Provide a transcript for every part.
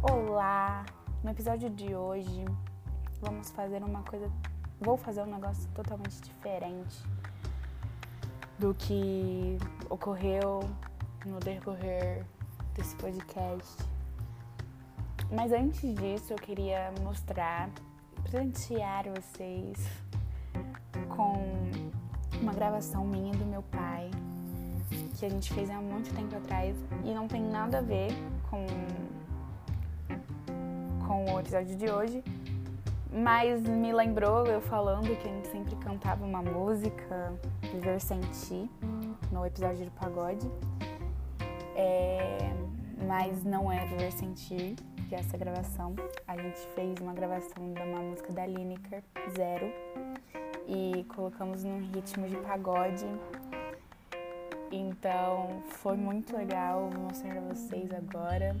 Olá! No episódio de hoje vamos fazer uma coisa. Vou fazer um negócio totalmente diferente do que ocorreu no decorrer desse podcast. Mas antes disso, eu queria mostrar, presentear vocês com uma gravação minha do meu pai que a gente fez há muito tempo atrás e não tem nada a ver com com o episódio de hoje, mas me lembrou eu falando que a gente sempre cantava uma música, Viver Sem Ti, no episódio do pagode. É, mas não é Viver Sem Ti, que é essa gravação. A gente fez uma gravação de uma música da Lineker, Zero, e colocamos num ritmo de pagode. Então foi muito legal, vou mostrar pra vocês agora.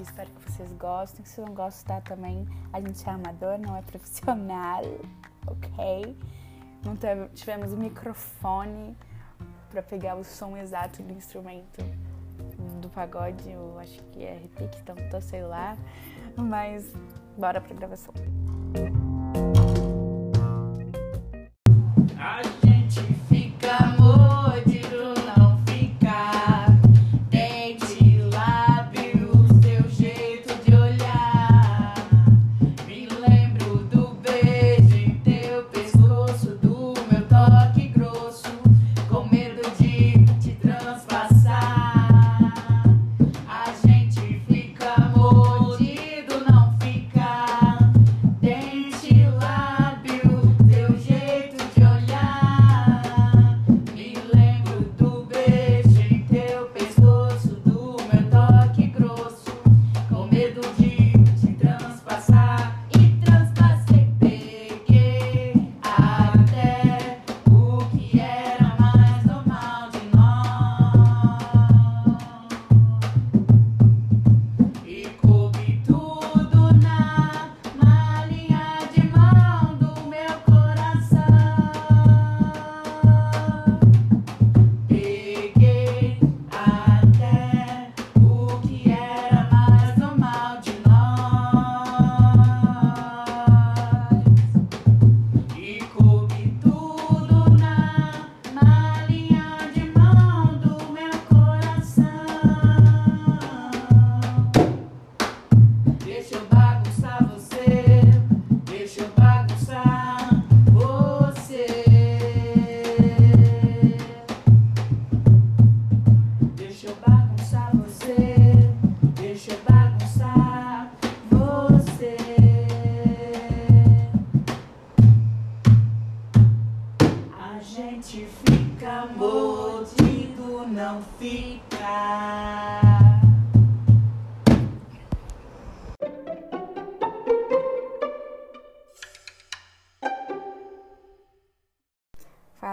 Espero que vocês gostem. Se não gostar também, a gente é amador, não é profissional, ok? Não tivemos o microfone para pegar o som exato do instrumento do pagode, eu acho que é repique, então sei lá. Mas bora pra gravação.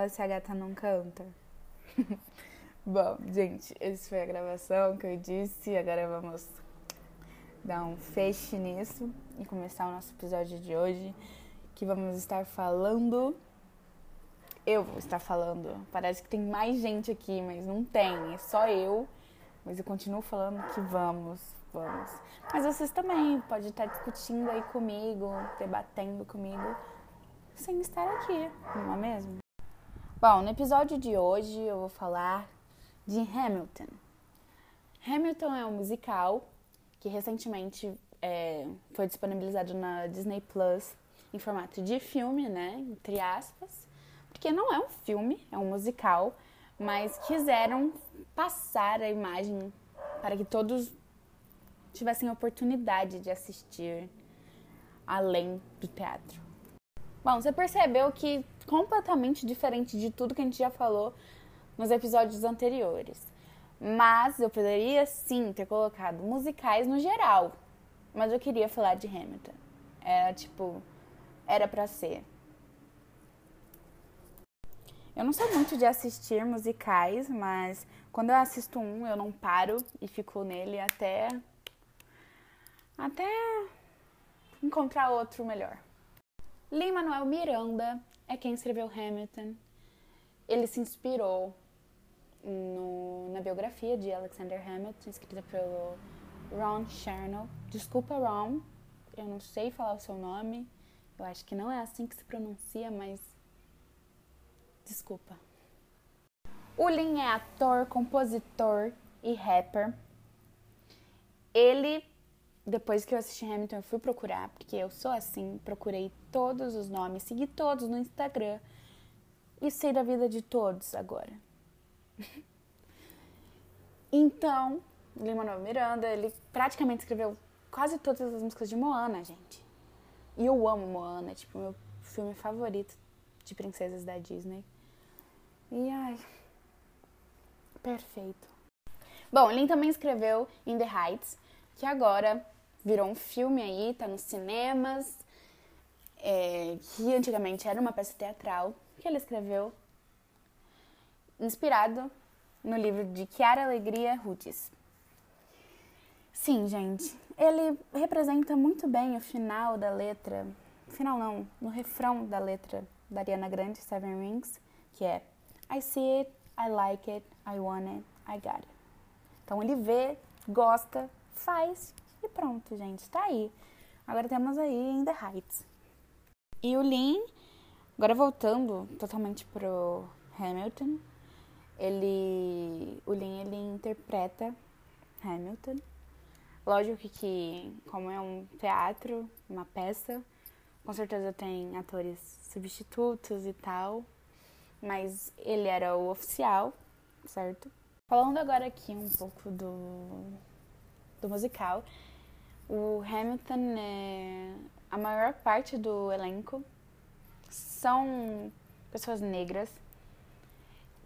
Fala se a gata não canta. Bom, gente, essa foi a gravação que eu disse. Agora vamos dar um feche nisso e começar o nosso episódio de hoje, que vamos estar falando. Eu vou estar falando. Parece que tem mais gente aqui, mas não tem. É só eu. Mas eu continuo falando que vamos, vamos. Mas vocês também podem estar discutindo aí comigo, debatendo comigo, sem estar aqui, não é mesmo? Bom, no episódio de hoje eu vou falar de Hamilton. Hamilton é um musical que recentemente é, foi disponibilizado na Disney Plus em formato de filme, né? Entre aspas. Porque não é um filme, é um musical, mas quiseram passar a imagem para que todos tivessem oportunidade de assistir além do teatro. Bom, você percebeu que completamente diferente de tudo que a gente já falou nos episódios anteriores. Mas eu poderia sim ter colocado musicais no geral. Mas eu queria falar de Hamilton. Era tipo, era para ser. Eu não sou muito de assistir musicais, mas quando eu assisto um, eu não paro e fico nele até até encontrar outro melhor. Lin-Manuel Miranda é quem escreveu Hamilton. Ele se inspirou no, na biografia de Alexander Hamilton, escrita pelo Ron Chernow. Desculpa, Ron, eu não sei falar o seu nome. Eu acho que não é assim que se pronuncia, mas desculpa. O Lin é ator, compositor e rapper. Ele, depois que eu assisti Hamilton, eu fui procurar, porque eu sou assim, procurei todos os nomes, segui todos no Instagram e sei da vida de todos agora. então, Lin-Manuel Miranda, ele praticamente escreveu quase todas as músicas de Moana, gente. E eu amo Moana, tipo meu filme favorito de princesas da Disney. E ai, perfeito. Bom, Lin também escreveu In the Heights, que agora virou um filme aí, tá nos cinemas, é, que antigamente era uma peça teatral, que ele escreveu inspirado no livro de Chiara Alegria Rutes. Sim, gente, ele representa muito bem o final da letra, final não, no refrão da letra da Ariana Grande, Seven Rings, que é I see it, I like it, I want it, I got it. Então ele vê, gosta, faz e pronto, gente, tá aí. Agora temos aí In The Heights. E o Lin, agora voltando totalmente pro Hamilton, ele, o Lin, ele interpreta Hamilton Lógico que, como é um teatro, uma peça, com certeza tem atores substitutos e tal, mas ele era o oficial, certo? Falando agora aqui um pouco do, do musical, o Hamilton, é, a maior parte do elenco são pessoas negras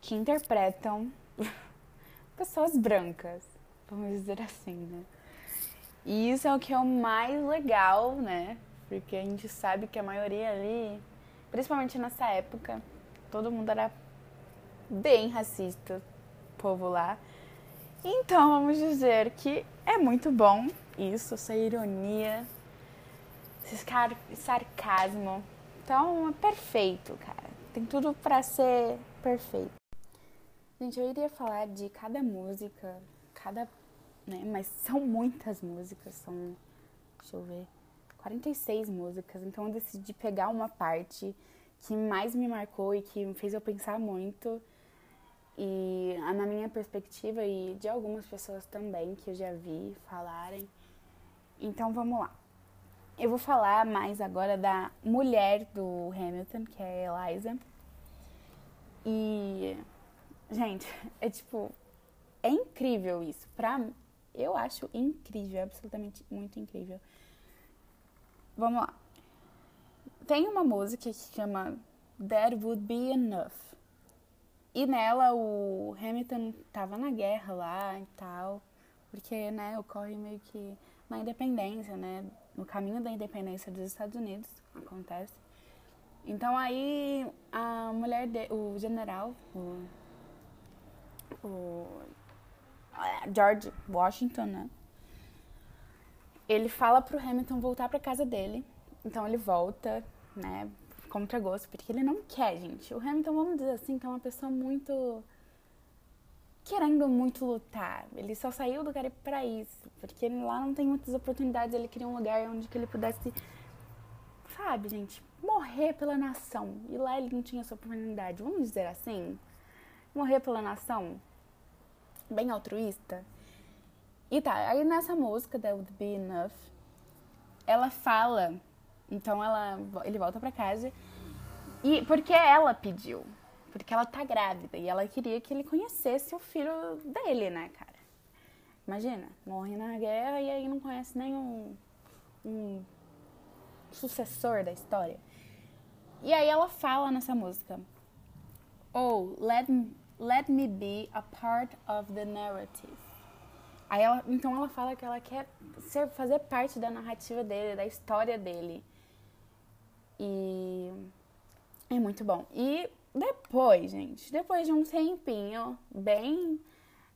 que interpretam pessoas brancas, vamos dizer assim, né? E isso é o que é o mais legal, né? Porque a gente sabe que a maioria ali, principalmente nessa época, todo mundo era bem racista, povo lá. Então vamos dizer que é muito bom isso, essa ironia, esse sarcasmo. Então é perfeito, cara. Tem tudo para ser perfeito. Gente, eu iria falar de cada música, cada né? Mas são muitas músicas, são, deixa eu ver, 46 músicas. Então eu decidi pegar uma parte que mais me marcou e que me fez eu pensar muito. E na minha perspectiva e de algumas pessoas também que eu já vi falarem. Então vamos lá. Eu vou falar mais agora da mulher do Hamilton, que é a Eliza. E, gente, é tipo, é incrível isso. Pra, eu acho incrível, absolutamente muito incrível. Vamos lá. Tem uma música que chama That Would Be Enough. E nela o Hamilton tava na guerra lá e tal, porque, né, ocorre meio que na independência, né, no caminho da independência dos Estados Unidos, acontece. Então aí a mulher, de, o general, o, o George Washington, né? Ele fala pro Hamilton voltar pra casa dele. Então ele volta, né? Contra gosto, porque ele não quer, gente. O Hamilton, vamos dizer assim, que é uma pessoa muito. querendo muito lutar. Ele só saiu do cara pra isso. Porque lá não tem muitas oportunidades. Ele queria um lugar onde que ele pudesse. Sabe, gente? Morrer pela nação. E lá ele não tinha essa oportunidade. Vamos dizer assim? Morrer pela nação bem altruísta. E tá, aí nessa música, That Would Be Enough, ela fala, então ela, ele volta pra casa, e porque ela pediu, porque ela tá grávida, e ela queria que ele conhecesse o filho dele, né, cara? Imagina, morre na guerra e aí não conhece nenhum um sucessor da história. E aí ela fala nessa música, Oh, let Let me be a part of the narrative. Aí ela, então ela fala que ela quer ser, fazer parte da narrativa dele, da história dele. E é muito bom. E depois, gente, depois de um tempinho, bem.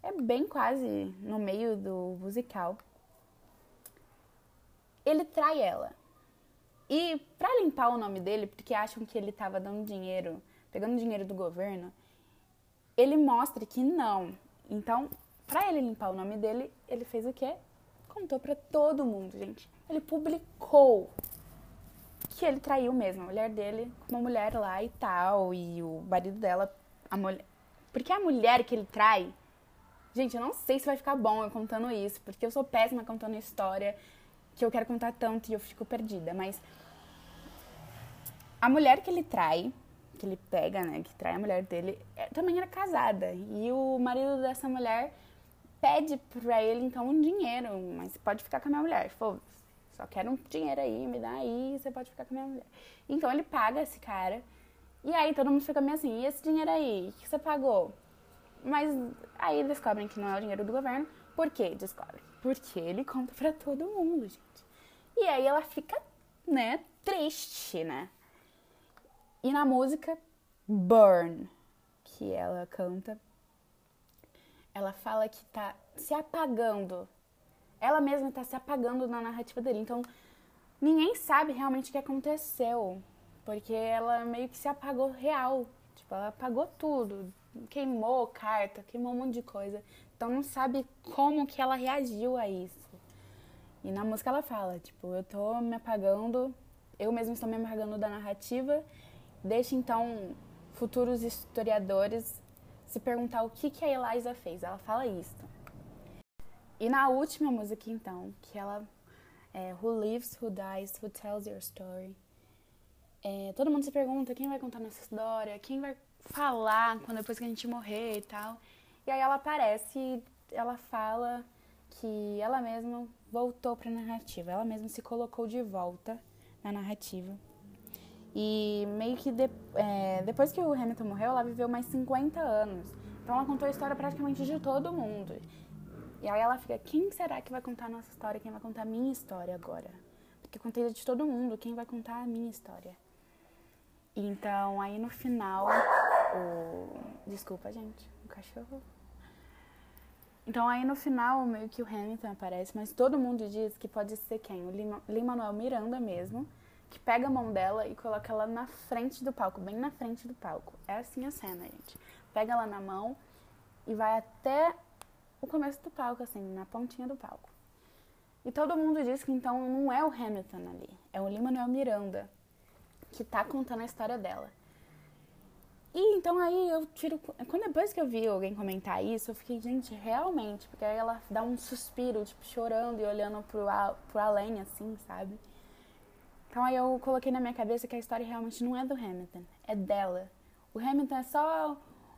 É bem quase no meio do musical. Ele trai ela. E para limpar o nome dele, porque acham que ele tava dando dinheiro, pegando dinheiro do governo, ele mostra que não. Então, para ele limpar o nome dele, ele fez o quê? contou para todo mundo, gente. Ele publicou que ele traiu mesmo a mulher dele com uma mulher lá e tal, e o marido dela, a mulher. Porque a mulher que ele trai, gente, eu não sei se vai ficar bom eu contando isso, porque eu sou péssima contando história que eu quero contar tanto e eu fico perdida, mas a mulher que ele trai, que ele pega, né, que trai a mulher dele, é, também era casada. E o marido dessa mulher pede pra ele, então, um dinheiro. Mas pode ficar com a minha mulher. Pô, só quero um dinheiro aí, me dá aí, você pode ficar com a minha mulher. Então ele paga esse cara. E aí todo mundo fica meio assim, e esse dinheiro aí, o que você pagou? Mas aí descobrem que não é o dinheiro do governo. Por que descobrem? Porque ele conta pra todo mundo, gente. E aí ela fica, né, triste, né? E na música Burn, que ela canta, ela fala que tá se apagando. Ela mesma tá se apagando na narrativa dele. Então, ninguém sabe realmente o que aconteceu. Porque ela meio que se apagou real. Tipo, ela apagou tudo. Queimou carta, queimou um monte de coisa. Então não sabe como que ela reagiu a isso. E na música ela fala, tipo, eu tô me apagando, eu mesma estou me apagando da narrativa Deixa então futuros historiadores se perguntar o que, que a Eliza fez. Ela fala isso. E na última música, então, que ela é Who Lives, Who Dies, Who Tells Your Story. É, todo mundo se pergunta quem vai contar nossa história, quem vai falar quando depois que a gente morrer e tal. E aí ela aparece e ela fala que ela mesma voltou para a narrativa, ela mesma se colocou de volta na narrativa. E meio que de, é, depois que o Hamilton morreu, ela viveu mais 50 anos. Então ela contou a história praticamente de todo mundo. E aí ela fica, quem será que vai contar a nossa história? Quem vai contar a minha história agora? Porque eu contei de todo mundo, quem vai contar a minha história? Então aí no final, o... Desculpa, gente, o cachorro. Então aí no final, meio que o Hamilton aparece, mas todo mundo diz que pode ser quem? O Lin-Manuel Miranda mesmo que pega a mão dela e coloca ela na frente do palco, bem na frente do palco. É assim a cena, gente. Pega ela na mão e vai até o começo do palco, assim, na pontinha do palco. E todo mundo diz que então não é o Hamilton ali, é o Lin-Manuel Miranda que tá contando a história dela. E então aí eu tiro. Quando depois que eu vi alguém comentar isso, eu fiquei, gente, realmente, porque aí ela dá um suspiro, tipo, chorando e olhando pro, pro além, assim, sabe? Então aí eu coloquei na minha cabeça que a história realmente não é do Hamilton, é dela. O Hamilton é só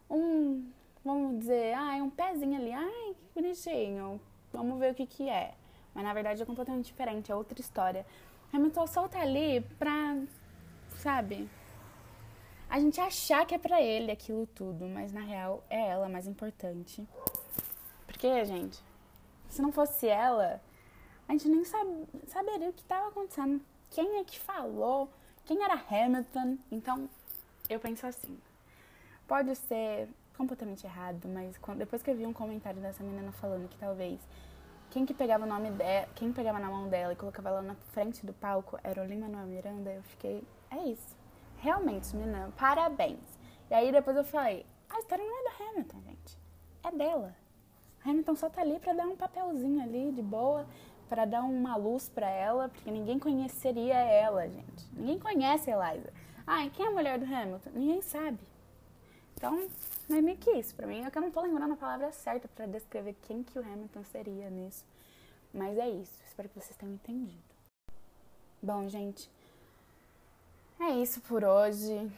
um, vamos dizer, ah, é um pezinho ali, ai, bonitinho, vamos ver o que que é. Mas na verdade é completamente diferente, é outra história. Hamilton só tá ali pra, sabe, a gente achar que é pra ele aquilo tudo, mas na real é ela mais importante. Porque, gente, se não fosse ela, a gente nem sabe, saberia o que estava acontecendo quem é que falou, quem era Hamilton. Então, eu penso assim. Pode ser completamente errado, mas quando, depois que eu vi um comentário dessa menina falando que talvez quem que pegava o nome dela, quem pegava na mão dela e colocava ela na frente do palco era o Lin-Manuel Miranda, eu fiquei, é isso. Realmente, menina, parabéns. E aí depois eu falei, a história não é da Hamilton, gente. É dela. Hamilton só tá ali pra dar um papelzinho ali de boa para dar uma luz para ela, porque ninguém conheceria ela, gente. Ninguém conhece a Eliza. Ah, quem é a mulher do Hamilton? Ninguém sabe. Então, não é meio que isso. Pra mim, é que eu não tô lembrando a palavra certa para descrever quem que o Hamilton seria nisso. Mas é isso. Espero que vocês tenham entendido. Bom, gente, é isso por hoje.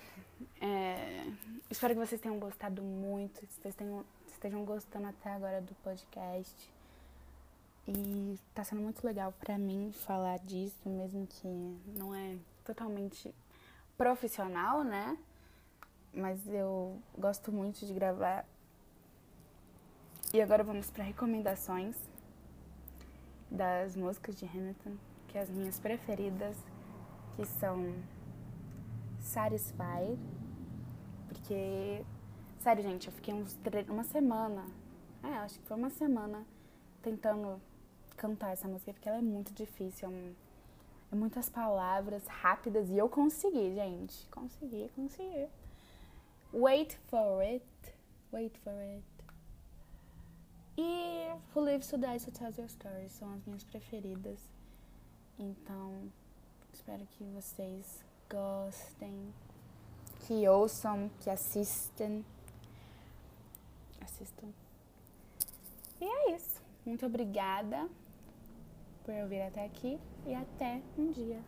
É... Espero que vocês tenham gostado muito. Vocês tenham... estejam gostando até agora do podcast. E tá sendo muito legal para mim falar disso, mesmo que não é totalmente profissional, né? Mas eu gosto muito de gravar. E agora vamos para recomendações das músicas de Hamilton, que é as minhas preferidas, que são Satisfied, porque sério, gente, eu fiquei uns uma semana, é, acho que foi uma semana tentando cantar essa música porque ela é muito difícil. É, é muitas palavras rápidas e eu consegui, gente. Consegui, consegui. Wait for it. Wait for it. E Who Lives to Die to Tell Your Story são as minhas preferidas. Então, espero que vocês gostem, que ouçam, que assistam. Assistam. E é isso. Muito obrigada por ouvir até aqui e até um dia.